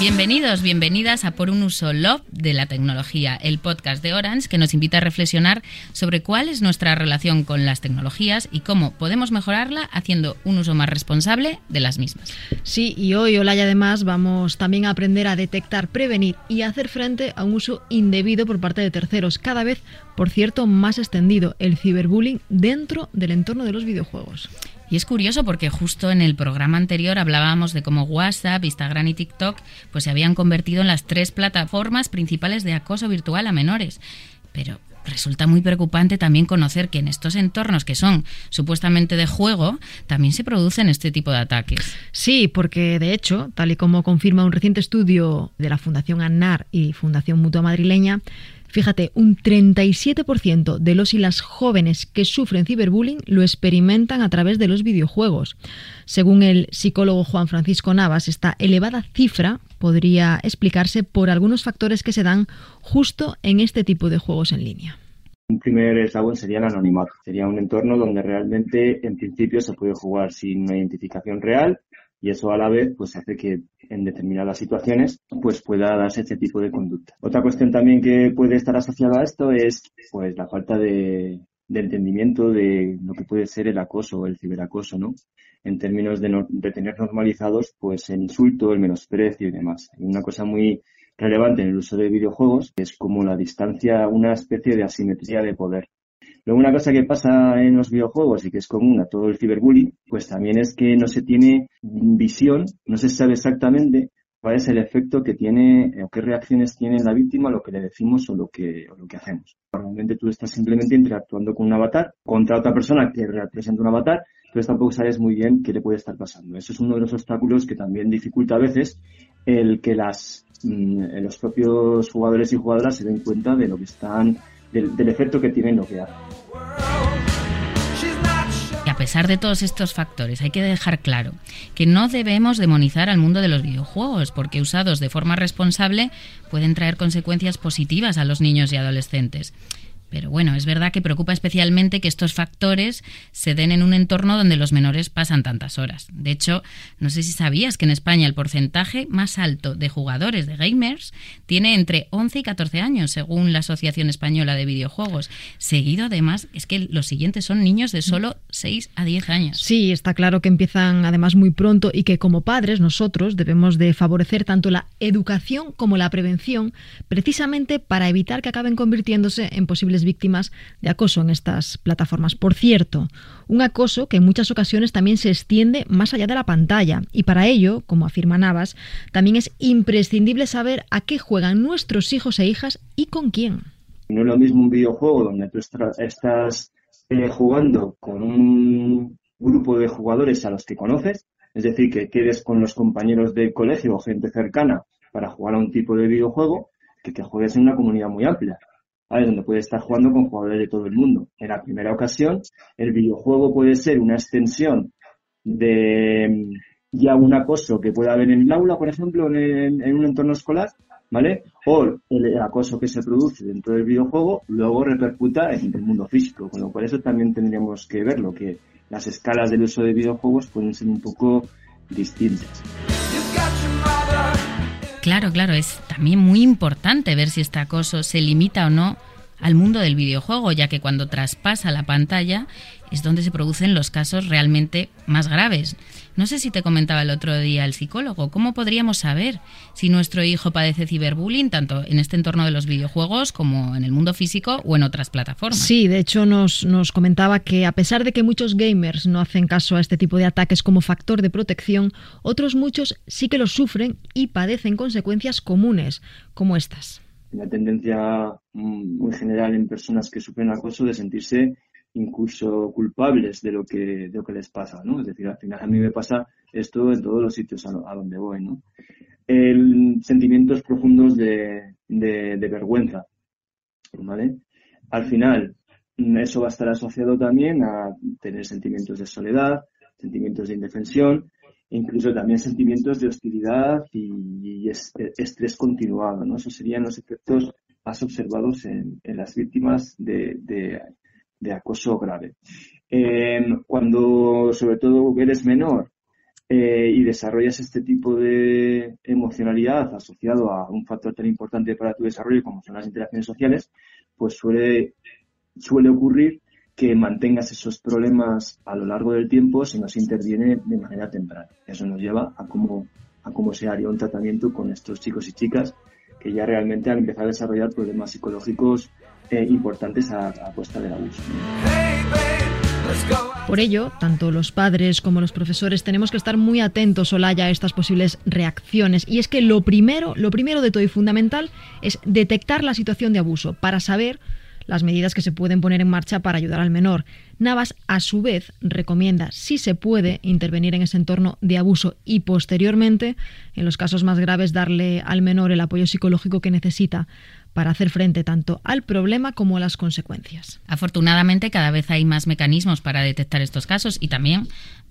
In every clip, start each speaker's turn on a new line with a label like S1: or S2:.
S1: Bienvenidos, bienvenidas a Por un uso Love de la tecnología, el podcast de Orange que nos invita a reflexionar sobre cuál es nuestra relación con las tecnologías y cómo podemos mejorarla haciendo un uso más responsable de las mismas.
S2: Sí, y hoy, Olaya, además vamos también a aprender a detectar, prevenir y hacer frente a un uso indebido por parte de terceros, cada vez, por cierto, más extendido, el ciberbullying dentro del entorno de los videojuegos.
S1: Y es curioso porque justo en el programa anterior hablábamos de cómo WhatsApp, Instagram y TikTok pues se habían convertido en las tres plataformas principales de acoso virtual a menores. Pero resulta muy preocupante también conocer que en estos entornos que son supuestamente de juego, también se producen este tipo de ataques.
S2: Sí, porque de hecho, tal y como confirma un reciente estudio de la Fundación ANNAR y Fundación Mutua Madrileña, Fíjate, un 37% de los y las jóvenes que sufren ciberbullying lo experimentan a través de los videojuegos. Según el psicólogo Juan Francisco Navas, esta elevada cifra podría explicarse por algunos factores que se dan justo en este tipo de juegos en línea.
S3: Un primer eslabón sería el anonimato. Sería un entorno donde realmente, en principio, se puede jugar sin una identificación real y eso a la vez pues hace que en determinadas situaciones pues pueda darse este tipo de conducta. Otra cuestión también que puede estar asociada a esto es pues la falta de, entendimiento de lo que puede ser el acoso o el ciberacoso, ¿no? En términos de, de tener normalizados pues el insulto, el menosprecio y demás. Una cosa muy relevante en el uso de videojuegos es como la distancia, una especie de asimetría de poder. Luego una cosa que pasa en los videojuegos y que es común a todo el ciberbullying, pues también es que no se tiene visión, no se sabe exactamente cuál es el efecto que tiene o qué reacciones tiene la víctima lo que le decimos o lo que, hacemos. Normalmente tú estás simplemente interactuando con un avatar contra otra persona que representa un avatar, pero tampoco sabes muy bien qué le puede estar pasando. Eso es uno de los obstáculos que también dificulta a veces el que las, mm, los propios jugadores y jugadoras se den cuenta de lo que están del, efecto que tiene lo que hace.
S1: Y a pesar de todos estos factores, hay que dejar claro que no debemos demonizar al mundo de los videojuegos, porque usados de forma responsable pueden traer consecuencias positivas a los niños y adolescentes. Pero bueno, es verdad que preocupa especialmente que estos factores se den en un entorno donde los menores pasan tantas horas. De hecho, no sé si sabías que en España el porcentaje más alto de jugadores de gamers tiene entre 11 y 14 años, según la Asociación Española de Videojuegos. Seguido, además, es que los siguientes son niños de solo 6 a 10 años.
S2: Sí, está claro que empiezan además muy pronto y que como padres nosotros debemos de favorecer tanto la educación como la prevención, precisamente para evitar que acaben convirtiéndose en posibles víctimas de acoso en estas plataformas. Por cierto, un acoso que en muchas ocasiones también se extiende más allá de la pantalla y para ello, como afirma Navas, también es imprescindible saber a qué juegan nuestros hijos e hijas y con quién.
S3: No es lo mismo un videojuego donde tú estás eh, jugando con un grupo de jugadores a los que conoces, es decir, que quedes con los compañeros de colegio o gente cercana para jugar a un tipo de videojuego, que que juegues en una comunidad muy amplia. Donde puede estar jugando con jugadores de todo el mundo. En la primera ocasión, el videojuego puede ser una extensión de mm, ya un acoso que pueda haber en el aula, por ejemplo, en, un entorno escolar, ¿vale? O el acoso que se produce dentro del videojuego luego repercuta en el mundo físico, con lo cual eso también tendríamos que verlo, que las escalas del uso de videojuegos pueden ser un poco distintas.
S1: Claro, claro, es también muy importante ver si este acoso se limita o no al mundo del videojuego, ya que cuando traspasa la pantalla es donde se producen los casos realmente más graves. No sé si te comentaba el otro día el psicólogo, ¿cómo podríamos saber si nuestro hijo padece ciberbullying tanto en este entorno de los videojuegos como en el mundo físico o en otras plataformas?
S2: Sí, de hecho nos, nos comentaba que a pesar de que muchos gamers no hacen caso a este tipo de ataques como factor de protección, otros muchos sí que lo sufren y padecen consecuencias comunes como estas.
S3: La tendencia mm, muy general en personas que sufren acoso de sentirse incluso culpables de lo que, de lo que les pasa, ¿no? Es decir, al final a mí me pasa esto en todos los sitios a, donde voy, ¿no? El, sentimientos profundos de, de, vergüenza, ¿vale? Al final, eso va a estar asociado también a tener sentimientos de soledad, sentimientos de indefensión, incluso también sentimientos de hostilidad y, estrés continuado, ¿no? Esos serían los efectos más observados en, las víctimas de, de acoso grave. Em, cuando sobre todo eres menor, eh, y desarrollas este tipo de emocionalidad asociado a un factor tan importante para tu desarrollo como son las interacciones sociales, pues suele, suele ocurrir que mantengas esos problemas a lo largo del tiempo se interviene de manera temprana. Eso nos lleva a cómo, a cómo se haría un tratamiento con estos chicos y chicas que ya realmente han empezado a desarrollar problemas psicológicos eh, importantes a, a costa del abuso.
S2: Por ello, tanto los padres como los profesores tenemos que estar muy atentos, Olaya, a estas posibles reacciones. Y es que lo primero, lo primero de todo y fundamental es detectar la situación de abuso para saber las medidas que se pueden poner en marcha para ayudar al menor. Navas, a su vez, recomienda, si se puede, intervenir en ese entorno de abuso y posteriormente, en los casos más graves, darle al menor el apoyo psicológico que necesita para hacer frente tanto al problema como a las consecuencias.
S1: Afortunadamente, cada vez hay más mecanismos para detectar estos casos y también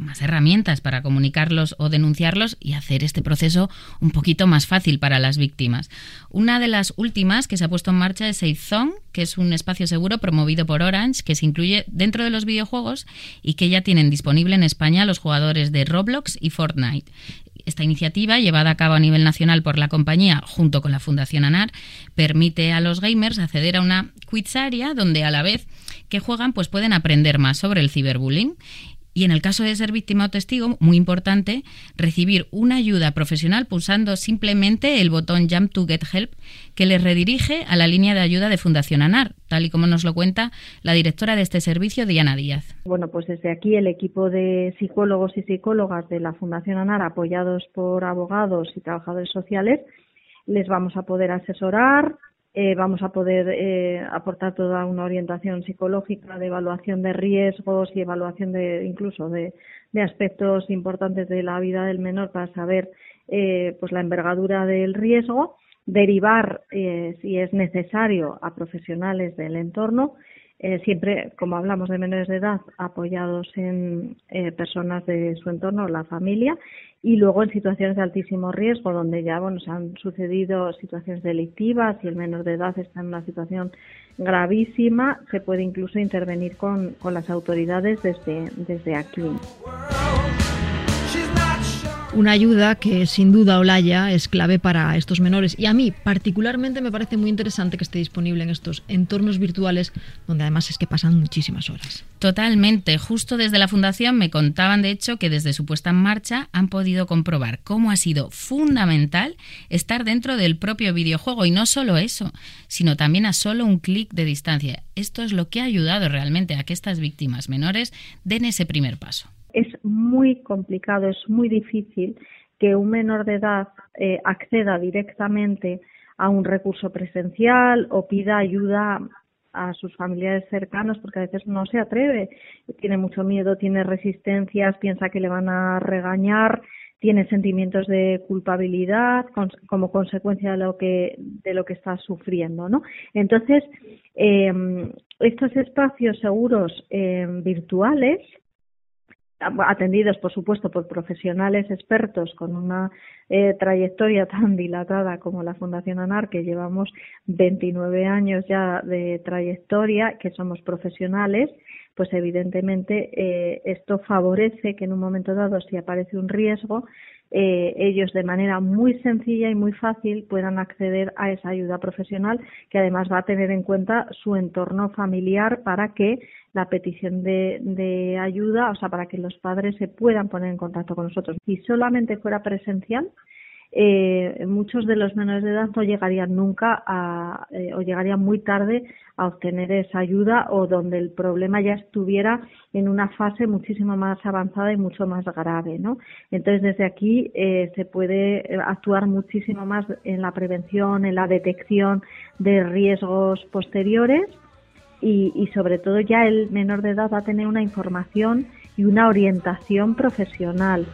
S1: más herramientas para comunicarlos o denunciarlos y hacer este proceso un poquito más fácil para las víctimas. Una de las últimas que se ha puesto en marcha es Zone, que es un espacio seguro promovido por Orange que se incluye dentro de los videojuegos y que ya tienen disponible en España los jugadores de Roblox y Fortnite. Esta iniciativa, llevada a cabo a nivel nacional por la compañía junto con la Fundación ANAR, permite a los gamers acceder a una quizaria donde a la vez que juegan pues pueden aprender más sobre el ciberbullying y en el caso de ser víctima o testigo, muy importante, recibir una ayuda profesional pulsando simplemente el botón Jump to Get Help que les redirige a la línea de ayuda de Fundación ANAR, tal y como nos lo cuenta la directora de este servicio, Diana Díaz.
S4: Bueno, pues desde aquí el equipo de psicólogos y psicólogas de la Fundación ANAR, apoyados por abogados y trabajadores sociales, les vamos a poder asesorar, eh, vamos a poder eh, aportar toda una orientación psicológica de evaluación de riesgos y evaluación de incluso de, aspectos importantes de la vida del menor para saber eh, pues la envergadura del riesgo, derivar si es necesario a profesionales del entorno eh, siempre, como hablamos de menores de edad, apoyados en eh, personas de su entorno, la familia, y luego en situaciones de altísimo riesgo, donde ya bueno, se han sucedido situaciones delictivas y el menor de edad está en una situación gravísima, se puede incluso intervenir con, con las autoridades desde, desde aquí.
S2: Una ayuda que sin duda Olaya es clave para estos menores y a mí particularmente me parece muy interesante que esté disponible en estos entornos virtuales donde además es que pasan muchísimas horas.
S1: Totalmente. Justo desde la Fundación me contaban de hecho que desde su puesta en marcha han podido comprobar cómo ha sido fundamental estar dentro del propio videojuego y no solo eso, sino también a solo un clic de distancia. Esto es lo que ha ayudado realmente a que estas víctimas menores den ese primer paso
S4: es muy complicado, es muy difícil que un menor de edad eh, acceda directamente a un recurso presencial o pida ayuda a sus familiares cercanos porque a veces no se atreve, tiene mucho miedo, tiene resistencias, piensa que le van a regañar, tiene sentimientos de culpabilidad como consecuencia de lo que de lo que está sufriendo, ¿no? Entonces eh, estos espacios seguros eh, virtuales atendidos, por supuesto, por profesionales expertos con una eh, trayectoria tan dilatada como la Fundación ANAR, que llevamos 29 años ya de trayectoria, que somos profesionales, pues evidentemente eh, esto favorece que en un momento dado, si aparece un riesgo, eh, ellos de manera muy sencilla y muy fácil puedan acceder a esa ayuda profesional que además va a tener en cuenta su entorno familiar para que la petición de, ayuda, o sea, para que los padres se puedan poner en contacto con nosotros. Si solamente fuera presencial, eh, muchos de los menores de edad no llegarían nunca a, eh, o llegarían muy tarde a obtener esa ayuda o donde el problema ya estuviera en una fase muchísimo más avanzada y mucho más grave, ¿no? Entonces desde aquí eh, se puede actuar muchísimo más en la prevención, en la detección de riesgos posteriores y, y sobre todo ya el menor de edad va a tener una información y una orientación profesional.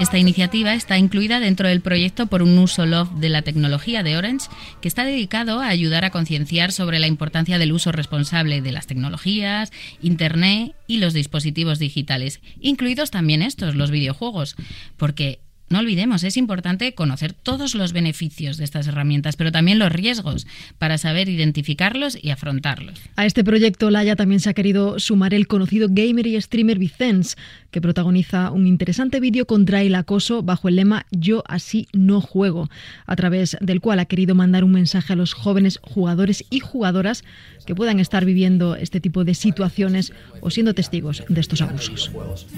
S1: Esta iniciativa está incluida dentro del proyecto por un uso Love de la tecnología de Orange, que está dedicado a ayudar a concienciar sobre la importancia del uso responsable de las tecnologías, Internet y los dispositivos digitales, incluidos también estos, los videojuegos, porque no olvidemos, es importante conocer todos los beneficios de estas herramientas, pero también los riesgos para saber identificarlos y afrontarlos.
S2: A este proyecto Laia también se ha querido sumar el conocido gamer y streamer Vicens, que protagoniza un interesante vídeo contra el acoso bajo el lema Yo así no juego, a través del cual ha querido mandar un mensaje a los jóvenes jugadores y jugadoras que puedan estar viviendo este tipo de situaciones o siendo testigos de estos abusos.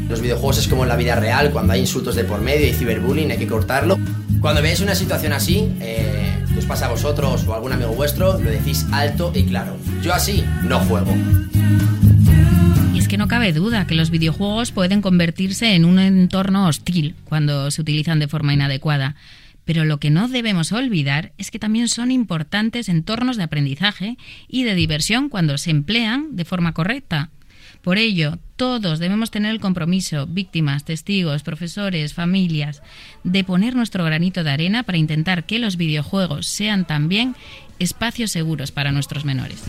S5: Los videojuegos es como en la vida real, cuando hay insultos de por medio y ciberbullying hay que cortarlo. Cuando veáis una situación así, eh, que os pasa a vosotros o a algún amigo vuestro, lo decís alto y claro. Yo así no juego.
S1: Y es que no cabe duda que los videojuegos pueden convertirse en un entorno hostil cuando se utilizan de forma inadecuada. Pero lo que no debemos olvidar es que también son importantes entornos de aprendizaje y de diversión cuando se emplean de forma correcta. Por ello, todos debemos tener el compromiso, víctimas, testigos, profesores, familias, de poner nuestro granito de arena para intentar que los videojuegos sean también espacios seguros para nuestros menores.